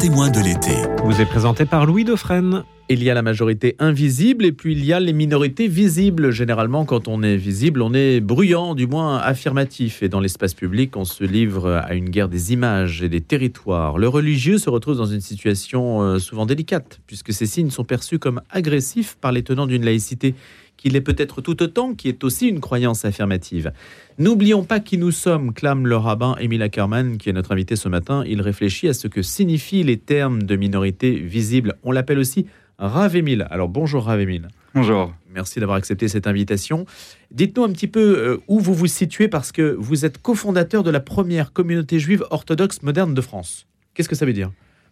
témoin de l'été. Vous est présenté par Louis Dauphren. Il y a la majorité invisible et puis il y a les minorités visibles. Généralement, quand on est visible, on est bruyant, du moins affirmatif. Et dans l'espace public, on se livre à une guerre des images et des territoires. Le religieux se retrouve dans une situation euh, souvent délicate, puisque ces signes sont perçus comme agressifs par les tenants d'une laïcité qu'il est peut-être tout autant, qui est aussi une croyance affirmative. N'oublions pas qui nous sommes, clame le rabbin Emile Ackerman, qui est notre invité ce matin. Il réfléchit à ce que signifient les termes de minorité visible. On l'appelle aussi Rav Emile. Alors bonjour Rav Emile. Bonjour. Merci d'avoir accepté cette invitation. Dites-nous un petit peu euh, où vous vous situez parce que vous êtes cofondateur de la première communauté juive orthodoxe moderne de France. Qu'est-ce que ça veut dire?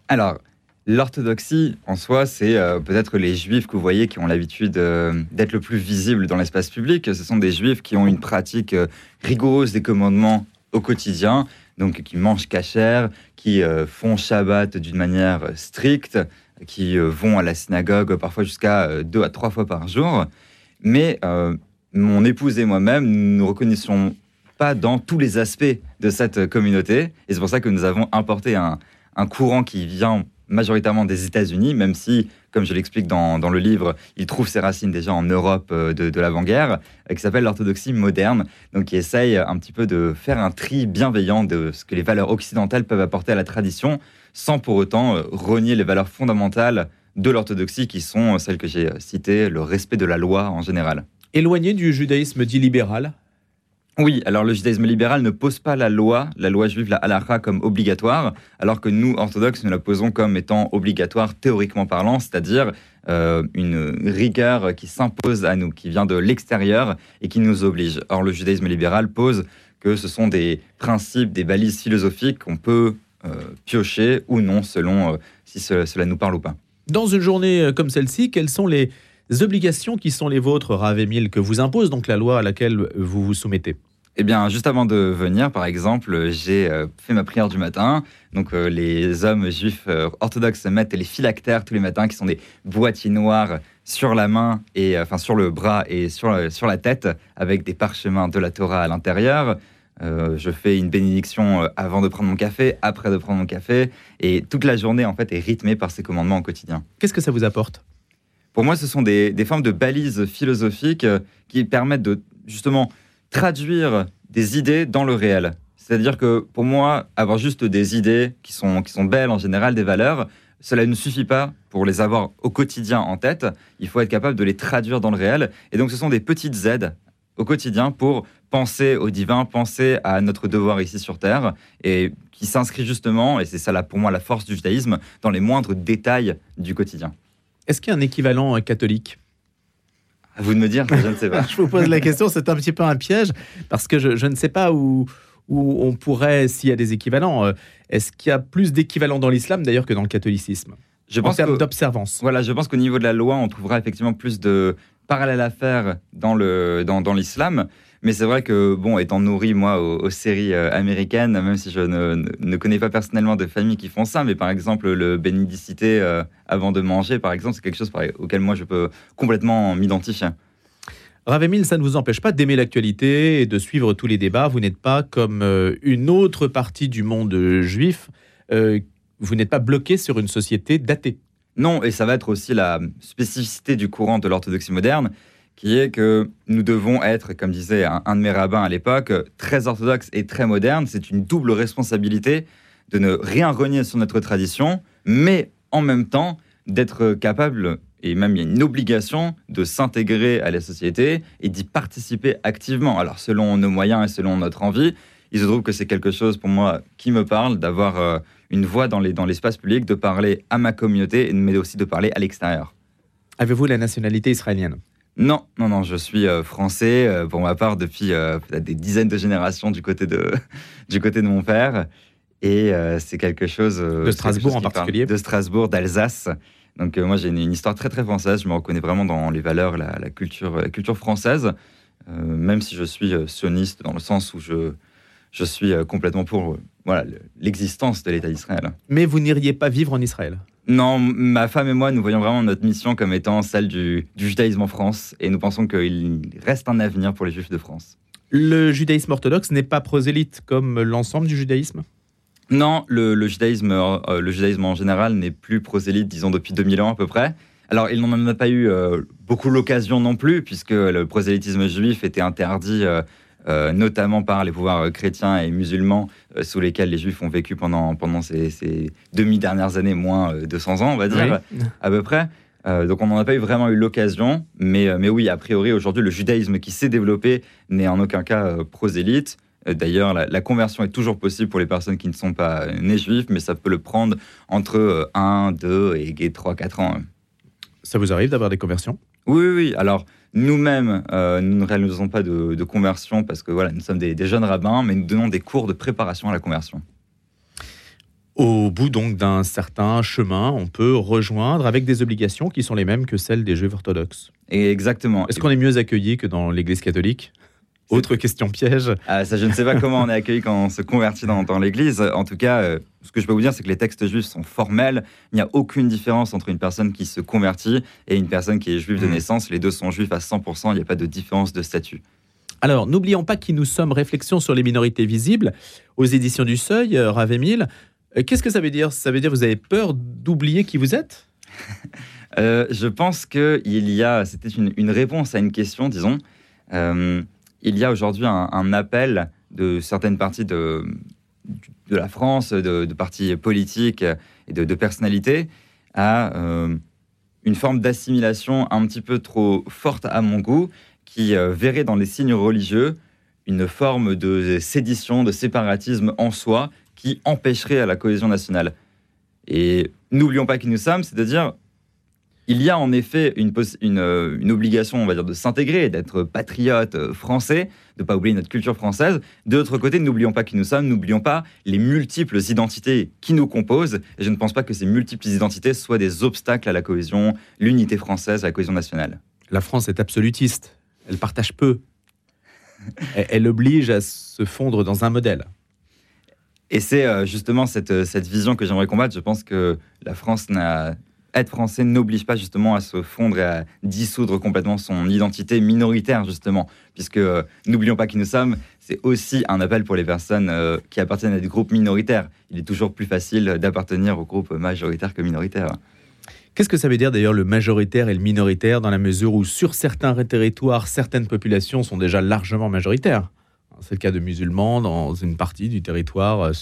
Alors, L'orthodoxie, en soi, c'est euh, peut-être les juifs que vous voyez qui ont l'habitude euh, d'être le plus visibles dans l'espace public. Ce sont des juifs qui ont une pratique euh, rigoureuse des commandements au quotidien, donc qui mangent cachère, qui font Shabbat d'une manière stricte, qui vont à la synagogue parfois jusqu'à deux à trois fois par jour. Mais mon épouse et moi-même, nous ne reconnaissons pas dans tous les aspects de cette communauté. Et c'est pour ça que nous avons importé un courant qui vient majoritairement des États-Unis, même si, comme je l'explique dans, le livre, il trouve ses racines déjà en Europe euh, de, l'avant-guerre, euh, qui s'appelle l'orthodoxie moderne, donc qui essaye un petit peu de faire un tri bienveillant de ce que les valeurs occidentales peuvent apporter à la tradition, sans pour autant euh, renier les valeurs fondamentales de l'orthodoxie, qui sont celles que j'ai citées, le respect de la loi en général. Éloigné du judaïsme dit libéral, oui, alors le judaïsme libéral ne pose pas la loi, la loi juive, la halakha, comme obligatoire, alors que nous, orthodoxes, nous la posons comme étant obligatoire théoriquement parlant, c'est-à-dire euh, une rigueur qui s'impose à nous, qui vient de l'extérieur et qui nous oblige. Or, le judaïsme libéral pose que ce sont des principes, des balises philosophiques qu'on peut euh, piocher ou non selon euh, si cela nous parle ou pas. Dans une journée comme celle-ci, quelles sont les obligations qui sont les vôtres, Rav Emile, que vous impose donc la loi à laquelle vous vous soumettez? Eh bien, juste avant de venir, par exemple, j'ai euh, fait ma prière du matin. Donc, euh, les hommes juifs euh, orthodoxes mettent les phylactères tous les matins, qui sont des boîtiers noirs sur la main et enfin sur le bras et sur, sur la tête, avec des parchemins de la Torah à l'intérieur. je fais une bénédiction avant de prendre mon café, après de prendre mon café, et toute la journée en fait est rythmée par ces commandements au quotidien. Qu'est-ce que ça vous apporte? Pour moi, ce sont des, des formes de balises philosophiques qui permettent de justement traduire des idées dans le réel. C'est-à-dire que pour moi, avoir juste des idées qui sont, qui sont belles en général, des valeurs, cela ne suffit pas pour les avoir au quotidien en tête. Il faut être capable de les traduire dans le réel. Et donc ce sont des petites aides au quotidien pour penser au divin, penser à notre devoir ici sur Terre, et qui s'inscrit justement, et c'est ça là pour moi la force du judaïsme, dans les moindres détails du quotidien. Est-ce qu'il y a un équivalent catholique? À vous de me dire, je ne sais pas. je vous pose la question, c'est un petit peu un piège, parce que je, ne sais pas où, où on pourrait, s'il y a des équivalents. Euh, est-ce qu'il y a plus d'équivalents dans l'islam d'ailleurs que dans le catholicisme? Je pense En termes d'observance. Voilà, je pense qu'au niveau de la loi, on trouvera effectivement plus de parallèles à faire dans l'islam. Dans, dans mais c'est vrai que, bon, étant nourri, moi, aux, séries euh, américaines, même si je ne, connais pas personnellement de familles qui font ça, mais par exemple, le bénédicité euh, avant de manger, par exemple, c'est quelque chose auquel moi, je peux complètement m'identifier. Ravemil, ça ne vous empêche pas d'aimer l'actualité et de suivre tous les débats. Vous n'êtes pas comme euh, une autre partie du monde juif. vous n'êtes pas bloqué sur une société datée. Non, et ça va être aussi la spécificité du courant de l'orthodoxie moderne, qui est que nous devons être, comme disait un, de mes rabbins à l'époque, très orthodoxe et très moderne. C'est une double responsabilité de ne rien renier sur notre tradition, mais en même temps d'être capable, et même il y a une obligation, de s'intégrer à la société et d'y participer activement. Alors selon nos moyens et selon notre envie, il se trouve que c'est quelque chose pour moi qui me parle, d'avoir euh, une voix dans l'espace public, de parler à ma communauté, mais aussi de parler à l'extérieur. Avez-vous la nationalité israélienne? Non, non, non, je suis euh, français euh, pour ma part depuis euh, des dizaines de générations du côté de, du côté de mon père. Et c'est quelque chose. de Strasbourg en particulier De Strasbourg, d'Alsace. Donc moi j'ai une, histoire très très française. Je me reconnais vraiment dans les valeurs, la, culture, la culture française, même si je suis sioniste dans le sens où je, je suis complètement pour voilà l'existence de l'État d'Israël. Mais vous n'iriez pas vivre en Israël? Non, ma femme et moi, nous voyons vraiment notre mission comme étant celle du, judaïsme en France, et nous pensons qu'il reste un avenir pour les juifs de France. Le judaïsme orthodoxe n'est pas prosélyte comme l'ensemble du judaïsme? Non, le, judaïsme, euh, le judaïsme en général n'est plus prosélyte, disons, depuis 2000 ans à peu près. Alors, il n'en a pas eu euh, beaucoup l'occasion non plus, puisque le prosélytisme juif était interdit euh, notamment par les pouvoirs chrétiens et musulmans sous lesquels les juifs ont vécu pendant, pendant ces, demi-dernières années, moins 200 ans, on va dire, à peu près. donc on n'en a pas eu vraiment eu l'occasion, mais, mais oui, a priori, aujourd'hui, le judaïsme qui s'est développé n'est en aucun cas prosélyte. Euh, d'ailleurs, la, conversion est toujours possible pour les personnes qui ne sont pas nées juives, mais ça peut le prendre entre 1, euh, 2 et 3, 4 ans. Ça vous arrive d'avoir des conversions? Oui, oui. Alors, nous-mêmes, euh, nous ne réalisons pas de, conversion parce que voilà, nous sommes des, jeunes rabbins, mais nous donnons des cours de préparation à la conversion. Au bout donc d'un certain chemin, on peut rejoindre avec des obligations qui sont les mêmes que celles des juifs orthodoxes. exactement. Est-ce qu'on est mieux accueilli que dans l'Église catholique? Autre question piège. Ah, ça, je ne sais pas comment on est accueilli quand on se convertit dans, l'Église. En tout cas, euh, ce que je peux vous dire, c'est que les textes juifs sont formels. Il n'y a aucune différence entre une personne qui se convertit et une personne qui est juive de hmm. naissance. Les deux sont juifs à 100%. Il n'y a pas de différence de statut. Alors, n'oublions pas qui nous sommes. Réflexion sur les minorités visibles aux éditions du Seuil, euh, Ravemil. Euh, qu'est-ce que ça veut dire? Ça veut dire que vous avez peur d'oublier qui vous êtes? Je pense qu'il y a. C'était une, réponse à une question, disons il y a aujourd'hui un, appel de certaines parties de, la France, de, partis politiques et de, personnalités à euh, une forme d'assimilation un petit peu trop forte à mon goût, qui euh, verrait dans les signes religieux une forme de sédition, de séparatisme en soi qui empêcherait à la cohésion nationale. Et n'oublions pas qui nous sommes, c'est-à-dire il y a en effet euh, une, obligation, on va dire, de s'intégrer, d'être patriote euh, français, de ne pas oublier notre culture française. De l'autre côté, n'oublions pas qui nous sommes, n'oublions pas les multiples identités qui nous composent. Et je ne pense pas que ces multiples identités soient des obstacles à la cohésion, l'unité française, à la cohésion nationale. La France est absolutiste. Elle partage peu. elle oblige à se fondre dans un modèle. Et c'est euh, justement cette, cette vision que j'aimerais combattre. Je pense que la France n'a être français n'oblige pas justement à se fondre et à dissoudre complètement son identité minoritaire, justement, puisque euh, n'oublions pas qui nous sommes, c'est aussi un appel pour les personnes euh, qui appartiennent à des groupes minoritaires. Il est toujours plus facile d'appartenir au groupe majoritaire que minoritaire. Qu'est-ce que ça veut dire d'ailleurs le majoritaire et le minoritaire dans la mesure où sur certains territoires, certaines populations sont déjà largement majoritaires? C'est le cas de musulmans dans une partie du territoire euh,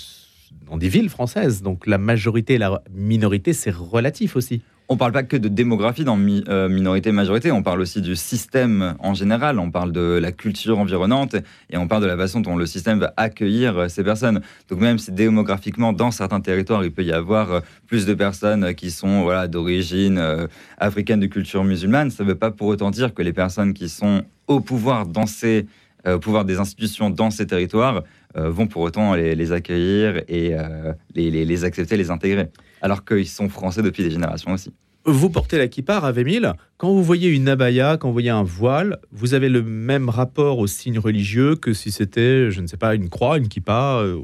dans des villes françaises. Donc la majorité et la minorité, c'est relatif aussi. On ne parle pas que de démographie dans euh, minorité-majorité, on parle aussi du système en général, on parle de la culture environnante et on parle de la façon dont le système va accueillir euh, ces personnes. Donc même si démographiquement, dans certains territoires, il peut y avoir euh, plus de personnes qui sont d'origine africaine, de culture musulmane, ça ne veut pas pour autant dire que les personnes qui sont au pouvoir dans ces au pouvoir des institutions dans ces territoires vont pour autant les, accueillir et euh, les, accepter, les intégrer, alors qu'ils sont français depuis des générations aussi. Vous portez la kippa à Vémil. Quand vous voyez une abaya, quand vous voyez un voile, vous avez le même rapport au signe religieux que si c'était, je ne sais pas, une croix, une kippa euh,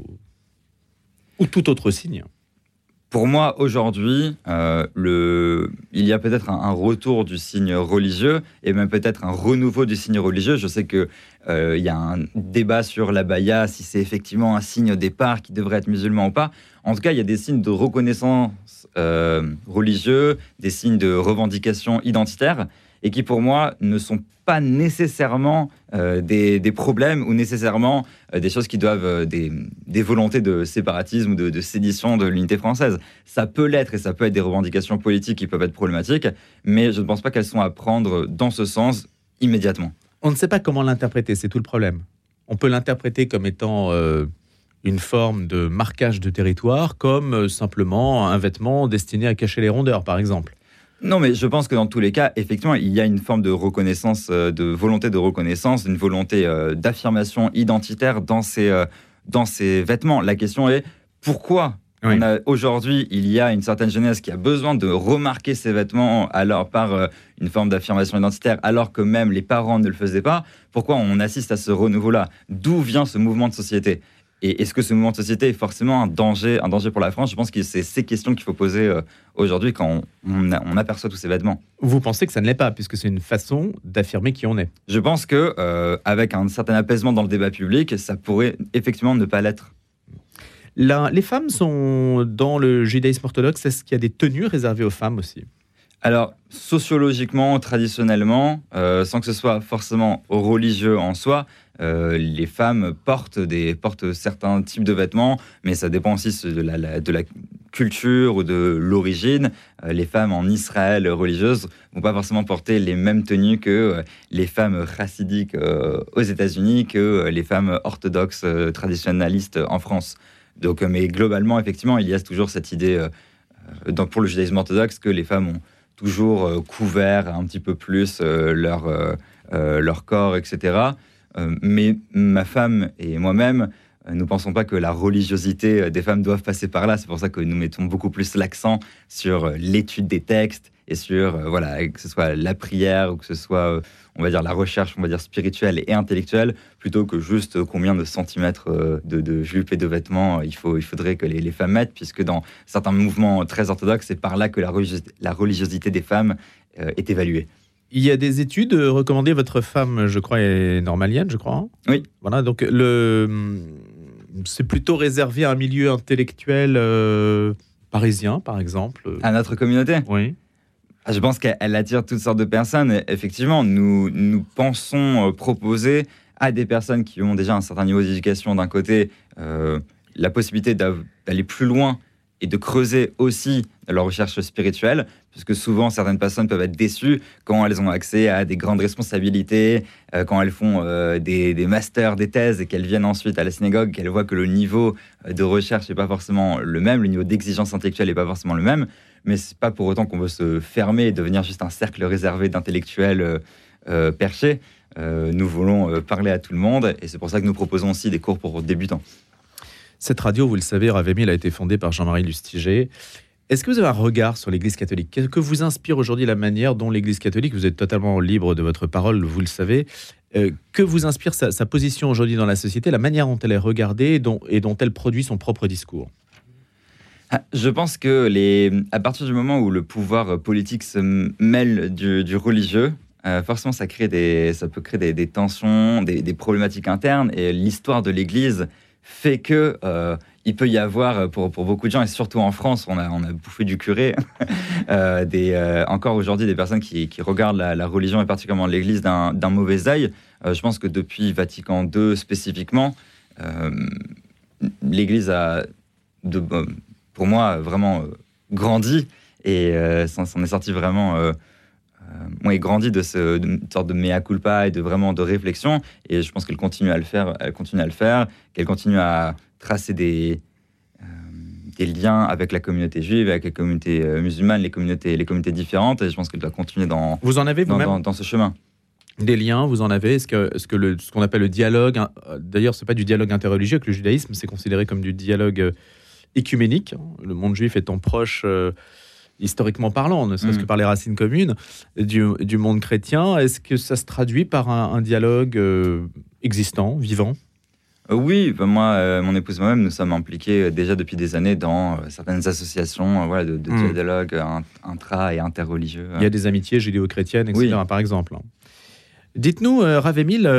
ou tout autre signe pour moi, aujourd'hui, euh, il y a peut-être un, retour du signe religieux et même peut-être un renouveau du signe religieux. Je sais qu'il euh, y a un débat sur la baya, si c'est effectivement un signe au départ qui devrait être musulman ou pas. En tout cas, il y a des signes de reconnaissance euh, religieux, des signes de revendication identitaire et qui pour moi ne sont pas nécessairement euh, des, problèmes ou nécessairement euh, des choses qui doivent euh, des, volontés de séparatisme ou de, sédition de l'unité française. Ça peut l'être et ça peut être des revendications politiques qui peuvent être problématiques, mais je ne pense pas qu'elles sont à prendre dans ce sens immédiatement. On ne sait pas comment l'interpréter, c'est tout le problème. On peut l'interpréter comme étant une forme de marquage de territoire, comme simplement un vêtement destiné à cacher les rondeurs, par exemple. Non, mais je pense que dans tous les cas, effectivement, il y a une forme de reconnaissance, euh, de volonté de reconnaissance, une volonté euh, d'affirmation identitaire dans ces, euh, dans ces vêtements. La question est pourquoi Aujourd'hui, il y a une certaine jeunesse qui a besoin de remarquer ses vêtements alors par une forme d'affirmation identitaire, alors que même les parents ne le faisaient pas? Pourquoi on assiste à ce renouveau-là? D'où vient ce mouvement de société? Et est-ce que ce mouvement de société est forcément un danger, un danger pour la France? Je pense que c'est ces questions qu'il faut poser euh, aujourd'hui quand on, aperçoit tous ces vêtements. Vous pensez que ça ne l'est pas, puisque c'est une façon d'affirmer qui on est? Je pense que euh, avec un certain apaisement dans le débat public, ça pourrait effectivement ne pas l'être. les femmes sont dans le judaïsme orthodoxe, est-ce qu'il y a des tenues réservées aux femmes aussi? Alors, sociologiquement, traditionnellement, euh, sans que ce soit forcément religieux en soi, euh, les femmes portent, des, portent certains types de vêtements, mais ça dépend aussi de la, culture ou de l'origine. Euh, les femmes en Israël religieuses vont pas forcément porter les mêmes tenues que les femmes chassidiques aux États-Unis, que les femmes orthodoxes traditionnalistes en France. Donc, mais globalement, effectivement, il y a toujours cette idée pour le judaïsme orthodoxe que les femmes ont toujours euh, couvert un petit peu plus euh, leur, euh, leur corps, etc. mais ma femme et moi-même, nous ne pensons pas que la religiosité des femmes doivent passer par là. C'est pour ça que nous mettons beaucoup plus l'accent sur l'étude des textes et sur, voilà, que ce soit la prière ou que ce soit on va dire, la recherche, on va dire, spirituelle et intellectuelle, plutôt que juste combien de centimètres euh, de, de jupes et de vêtements euh, il, faut, il faudrait que les, femmes mettent, puisque dans certains mouvements très orthodoxes, c'est par là que la, religiosité, des femmes euh, est évaluée. Il y a des études recommandées. Votre femme, je crois, est normalienne, je crois. Hein? Oui. Voilà, donc le, c'est plutôt réservé à un milieu intellectuel parisien, par exemple. À notre communauté? Oui. Ah, je pense qu'elle attire toutes sortes de personnes. effectivement, nous, pensons euh, proposer à des personnes qui ont déjà un certain niveau d'éducation d'un côté euh, la possibilité d'aller plus loin et de creuser aussi leur recherche spirituelle, puisque souvent certaines personnes peuvent être déçues quand elles ont accès à des grandes responsabilités, euh, quand elles font des, des, masters, des thèses, et qu'elles viennent ensuite à la synagogue, qu'elles voient que le niveau de recherche n'est pas forcément le même, le niveau d'exigence intellectuelle n'est pas forcément le même mais c'est pas pour autant qu'on veut se fermer et devenir juste un cercle réservé d'intellectuels euh, euh, perchés. Euh, nous voulons parler à tout le monde et c'est pour ça que nous proposons aussi des cours pour débutants. Cette radio, vous le savez, Ravemil a été fondée par Jean-Marie Lustiger. Est-ce que vous avez un regard sur l'Église catholique? Qu'est-ce que vous inspire aujourd'hui la manière dont l'Église catholique, vous êtes totalement libre de votre parole, vous le savez, que vous inspire sa, position aujourd'hui dans la société, la manière dont elle est regardée et dont elle produit son propre discours? Je pense que les, à partir du moment où le pouvoir politique se mêle du, religieux, euh, forcément, ça, crée des, ça peut créer des, tensions, des, problématiques internes. Et l'histoire de l'Église fait que euh, il peut y avoir, pour, pour, beaucoup de gens, et surtout en France, on a, on a bouffé du curé, euh, des, encore aujourd'hui des personnes qui, regardent la, religion et particulièrement l'Église d'un mauvais œil. je pense que depuis Vatican II spécifiquement, l'Église a de, pour moi, vraiment euh, grandi et euh, s'en est sorti vraiment. Euh, euh grandi de ce sorte de mea culpa et de vraiment de réflexion. Et je pense qu'elle continue à le faire. Elle continue à le faire. Qu'elle continue à tracer des, des liens avec la communauté juive, avec les communautés musulmanes, les communautés, les communautés différentes. Et je pense qu'elle doit continuer dans, vous en avez dans, dans, dans, ce chemin. Des liens, vous en avez? Est-ce que, ce que ce qu'on appelle le dialogue, d'ailleurs, c'est pas du dialogue interreligieux avec le judaïsme, c'est considéré comme du dialogue écuménique, hein. le monde juif étant proche, euh, historiquement parlant, ne serait-ce que mm. par les racines communes, du, du monde chrétien. Est-ce que ça se traduit par un, dialogue euh, existant, vivant? Euh, oui, ben moi, mon épouse moi-même, nous sommes impliqués déjà depuis des années dans certaines associations voilà, de, mm. dialogue intra- et interreligieux. Il y a des amitiés judéo-chrétiennes, etc., par exemple. Dites-nous, Ravemil,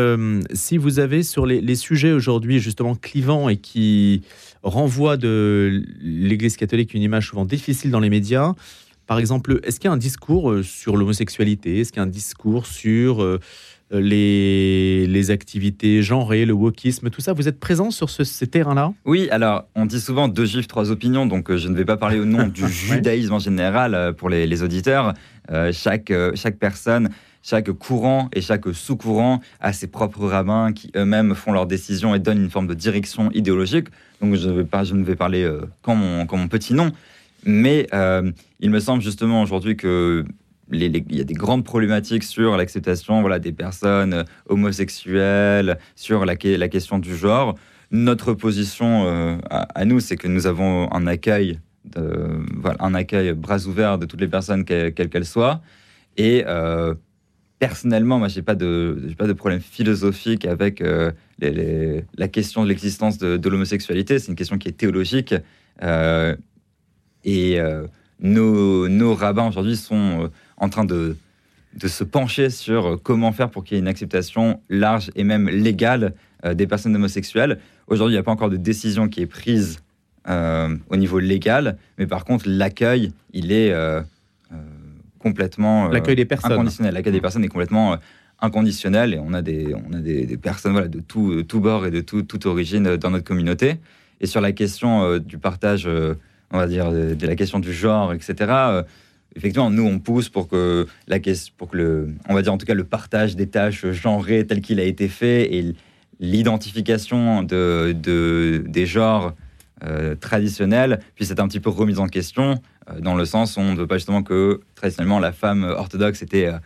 si vous avez sur les, les sujets aujourd'hui justement clivants et qui renvoie de l'Église catholique une image souvent difficile dans les médias. Par exemple, est-ce qu'il y a un discours euh, sur l'homosexualité? Est-ce qu'il y a un discours sur euh, les, les, activités genrées, le wokisme, tout ça? Vous êtes présent sur ce, ces terrains-là? Oui, alors on dit souvent deux juifs, trois opinions, donc euh, je ne vais pas parler au nom du judaïsme en général pour les, les auditeurs. chaque, chaque personne chaque courant et chaque sous-courant a ses propres rabbins qui eux-mêmes font leurs décisions et donnent une forme de direction idéologique. Donc je, vais pas, je ne vais parler euh, qu'en mon, petit nom. Mais euh, il me semble justement aujourd'hui que il y a des grandes problématiques sur l'acceptation voilà, des personnes homosexuelles, sur la, la question du genre. Notre position euh, à, nous, c'est que nous avons un accueil, de, voilà, un accueil bras ouverts de toutes les personnes, quelles qu'elles soient. Et personnellement, moi, j'ai pas de, pas de problème philosophique avec euh, la question de l'existence de, l'homosexualité. C'est une question qui est théologique. Euh, et euh, nos, rabbins aujourd'hui sont en train de se pencher sur comment faire pour qu'il y ait une acceptation large et même légale des personnes homosexuelles. Aujourd'hui, il n'y a pas encore de décision qui est prise au niveau légal, mais par contre, l'accueil, il est complètement l'accueil des personnes. inconditionnel. L'accueil des personnes est complètement inconditionnel et on a des, on a des, personnes voilà, de tout, tout bord et de tout, toute origine dans notre communauté. Et sur la question du partage, on va dire, de, la question du genre, etc., effectivement, nous, on pousse pour que, la, pour que le, on va dire en tout cas le partage des tâches genrées tel qu'il a été fait et l'identification de, de, des genres euh, traditionnels puisse être un petit peu remise en question, euh, dans le sens où on ne veut pas justement que traditionnellement la femme orthodoxe était euh,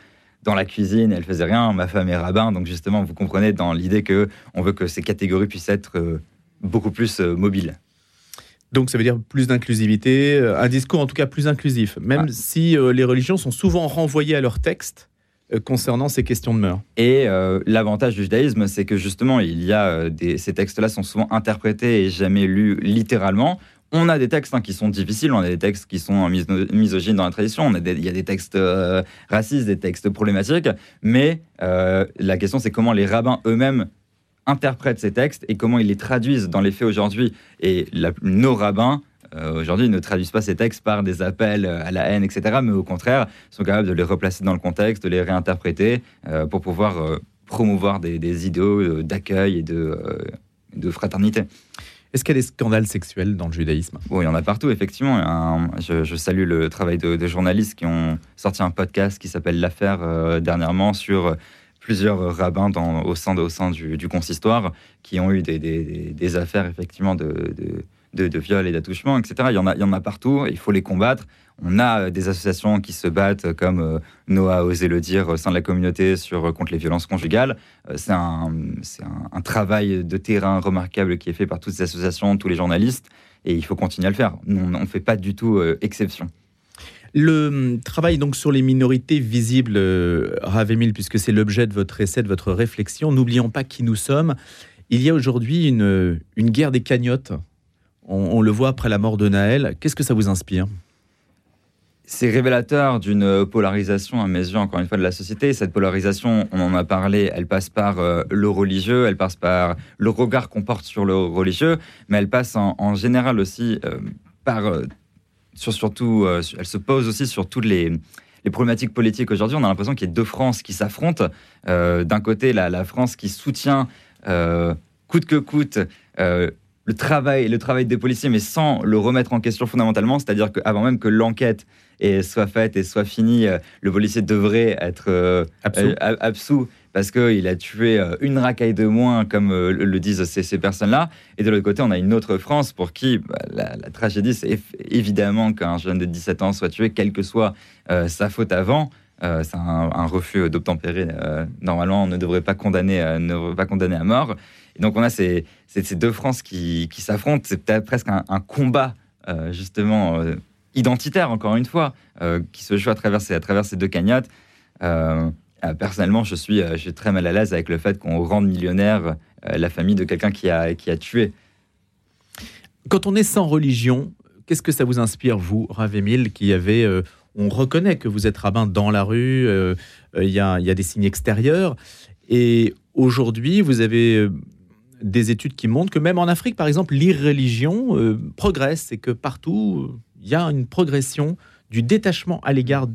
dans la cuisine, elle faisait rien, ma femme est rabbin, donc justement, vous comprenez dans l'idée que on veut que ces catégories puissent être beaucoup plus mobiles. Donc ça veut dire plus d'inclusivité, un discours en tout cas plus inclusif, même si les religions sont souvent renvoyées à leur texte euh, concernant ces questions de mœurs. Et l'avantage du judaïsme, c'est que justement, il y a des, ces textes-là sont souvent interprétés et jamais lus littéralement. On a des textes hein, qui sont difficiles, on a des textes qui sont misogynes dans la tradition, on a il y a des textes racistes, des textes problématiques, mais la question c'est comment les rabbins eux-mêmes interprètent ces textes et comment ils les traduisent dans les faits aujourd'hui. Et nos rabbins, euh, aujourd'hui, ne traduisent pas ces textes par des appels à la haine, etc., mais au contraire, sont capables de les replacer dans le contexte, de les réinterpréter euh, pour pouvoir euh, promouvoir des, idéaux d'accueil et de, de fraternité. Est-ce qu'il y a des scandales sexuels dans le judaïsme? Oui, il y en a partout, effectivement. je, salue le travail de, journalistes qui ont sorti un podcast qui s'appelle L'affaire dernièrement sur plusieurs rabbins dans, au sein, au sein du, consistoire qui ont eu des, affaires effectivement de, de, de viol et d'attouchement, etc. Il y, en a, partout, il faut les combattre. On a euh, des associations qui se battent, comme euh, Noah a osé le dire, au sein de la communauté sur, euh, contre les violences conjugales. c'est un, travail de terrain remarquable qui est fait par toutes ces associations, tous les journalistes, et il faut continuer à le faire. On ne fait pas du tout exception. Le hum, travail donc sur les minorités visibles, euh, Ravemil, puisque c'est l'objet de votre essai, de votre réflexion, n'oublions pas qui nous sommes. Il y a aujourd'hui une, une guerre des cagnottes. On, le voit après la mort de Naël. Qu'est-ce que ça vous inspire c'est révélateur d'une polarisation, à mes yeux, encore une fois, de la société. Cette polarisation, on en a parlé, elle passe par euh, le religieux, elle passe par le regard qu'on porte sur le religieux, mais elle passe en, général aussi euh, par surtout, euh, elle se pose aussi sur toutes les, problématiques politiques aujourd'hui. On a l'impression qu'il y a deux France qui s'affrontent. D'un côté, la, France qui soutient coûte que coûte le travail, le travail des policiers, mais sans le remettre en question fondamentalement. C'est-à-dire qu'avant même que l'enquête soit faite et soit finie, le policier devrait être absous parce qu'il a tué euh, une racaille de moins, comme euh, le disent ces, personnes-là. Et de l'autre côté, on a une autre France pour qui bah, la, tragédie, c'est évidemment qu'un jeune de 17 ans soit tué, quelle que soit euh, sa faute avant. c'est un, refus d'obtempérer. normalement, on ne devrait pas condamner, ne devrait pas condamner à mort. Donc, on a ces, ces, deux France qui, qui s'affrontent. C'est peut-être presque un, combat, justement, identitaire, encore une fois, qui se joue à travers ces, à travers ces deux cagnottes. Euh, personnellement, je suis, euh, je suis très mal à l'aise avec le fait qu'on rende millionnaire euh, la famille de quelqu'un qui a, qui a tué. Quand on est sans religion, qu'est-ce que ça vous inspire, vous, Ravémil, qui avait... on reconnaît que vous êtes rabbin dans la rue, il y, y, a, des signes extérieurs. Et aujourd'hui, vous avez des études qui montrent que même en Afrique, par exemple, l'irreligion progresse et que partout, il y a une progression du détachement à l'égard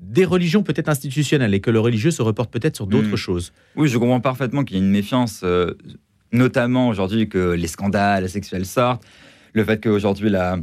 des religions peut-être institutionnelles et que le religieux se reporte peut-être sur d'autres hmm. choses. Oui, je comprends parfaitement qu'il y ait une méfiance, euh, notamment aujourd'hui que les scandales sexuels sortent, le fait qu'aujourd'hui la...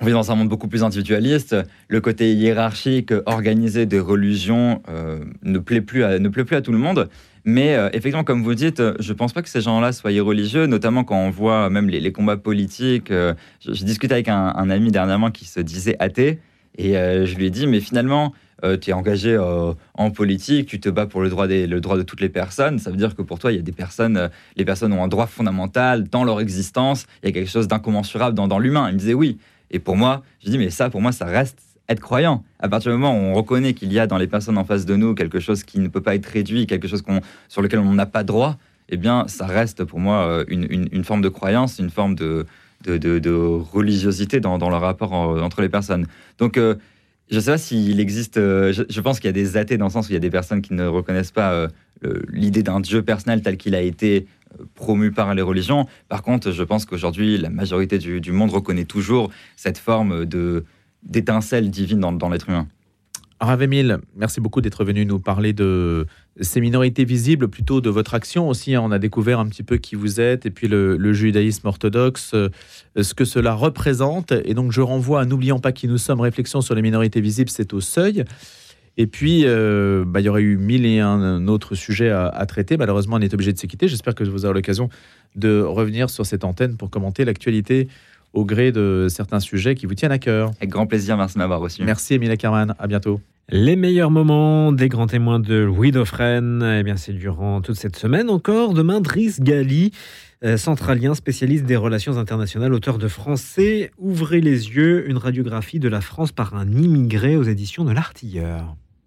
On vit dans un monde beaucoup plus individualiste. Le côté hiérarchique, organisé des religions euh, ne, plaît plus à, ne plaît plus à tout le monde. Mais euh, effectivement, comme vous dites, je ne pense pas que ces gens-là soient religieux, notamment quand on voit même les, combats politiques. J'ai discuté avec un, ami dernièrement qui se disait athée, et je lui ai dit, mais finalement, euh, tu es engagé euh, en politique, tu te bats pour le droit, des, le droit de toutes les personnes, ça veut dire que pour toi, il y a des personnes, euh, les personnes ont un droit fondamental dans leur existence, il y a quelque chose d'incommensurable dans, dans l'humain. Il me disait oui. Et pour moi, je dis, mais ça, pour moi, ça reste être croyant. À partir du moment où on reconnaît qu'il y a dans les personnes en face de nous quelque chose qui ne peut pas être réduit, quelque chose sur lequel on n'a pas droit, eh bien, ça reste pour moi une, une, forme de croyance, une forme de, religiosité dans, le rapport entre les personnes. Donc, Je ne sais pas s'il existe. je, pense qu'il y a des athées dans le sens où il y a des personnes qui ne reconnaissent pas l'idée d'un Dieu personnel tel qu'il a été promu par les religions. Par contre, je pense qu'aujourd'hui, la majorité du, monde reconnaît toujours cette forme de d'étincelle divine dans, l'être humain. Ravémil, merci beaucoup d'être venu nous parler de ces minorités visibles, plutôt de votre action aussi. On a découvert un petit peu qui vous êtes et puis le, judaïsme orthodoxe, euh, ce que cela représente. Et donc je renvoie à N'oublions pas qui nous sommes, réflexion sur les minorités visibles, c'est au seuil. Et puis, euh, bah, il y aurait eu mille et un autres sujets à, traiter. Malheureusement, on est obligé de se quitter. J'espère que vous aurez l'occasion de revenir sur cette antenne pour commenter l'actualité au gré de certains sujets qui vous tiennent à cœur. Avec grand plaisir, merci de m'avoir reçu. Merci Emilia Carman, à bientôt. Les meilleurs moments des grands témoins de Louis Dauphren, eh bien c'est durant toute cette semaine encore. Demain, Driss Gali, euh, centralien, spécialiste des relations internationales, auteur de français Ouvrez les yeux, une radiographie de la France par un immigré aux éditions de l'Artilleur.